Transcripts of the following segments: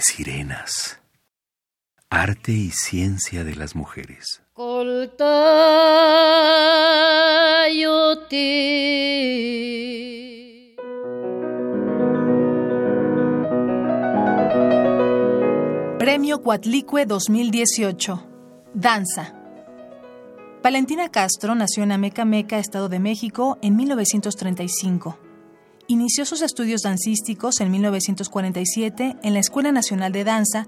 sirenas. Arte y ciencia de las mujeres. Premio Cuatlicue 2018. Danza. Valentina Castro nació en Amecameca, Estado de México, en 1935. Inició sus estudios dancísticos en 1947 en la Escuela Nacional de Danza,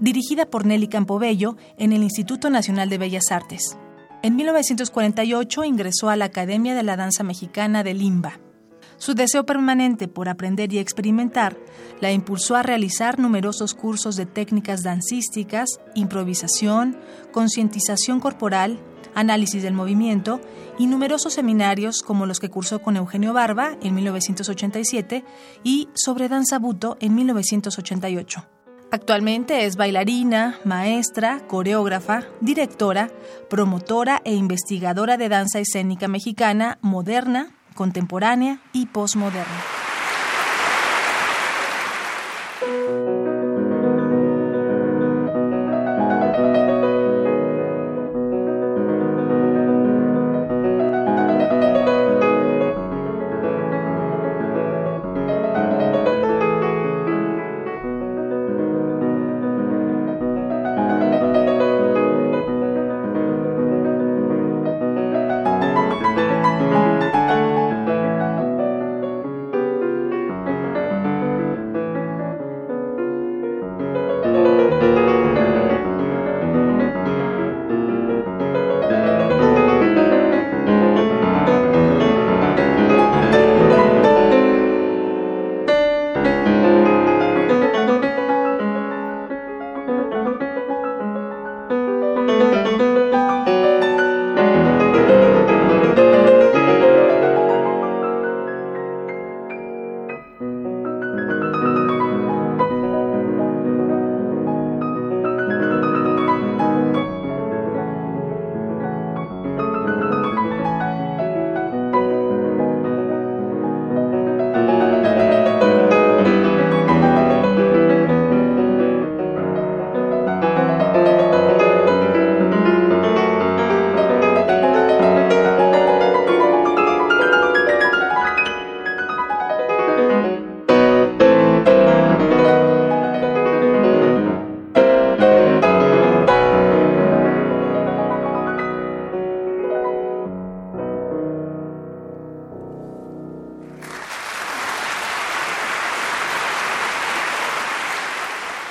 dirigida por Nelly Campobello en el Instituto Nacional de Bellas Artes. En 1948 ingresó a la Academia de la Danza Mexicana de Limba. Su deseo permanente por aprender y experimentar la impulsó a realizar numerosos cursos de técnicas dancísticas, improvisación, concientización corporal, análisis del movimiento y numerosos seminarios como los que cursó con Eugenio Barba en 1987 y sobre danza buto en 1988. Actualmente es bailarina, maestra, coreógrafa, directora, promotora e investigadora de danza escénica mexicana moderna, contemporánea y postmoderna.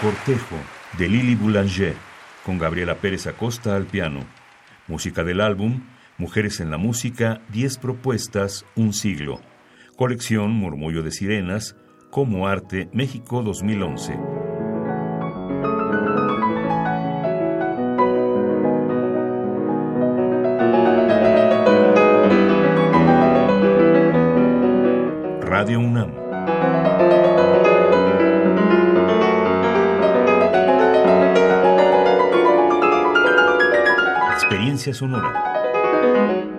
Cortejo de Lili Boulanger con Gabriela Pérez Acosta al piano. Música del álbum Mujeres en la Música, 10 propuestas, un siglo. Colección Murmullo de Sirenas, como Arte, México 2011. Radio UNAM. Sonora.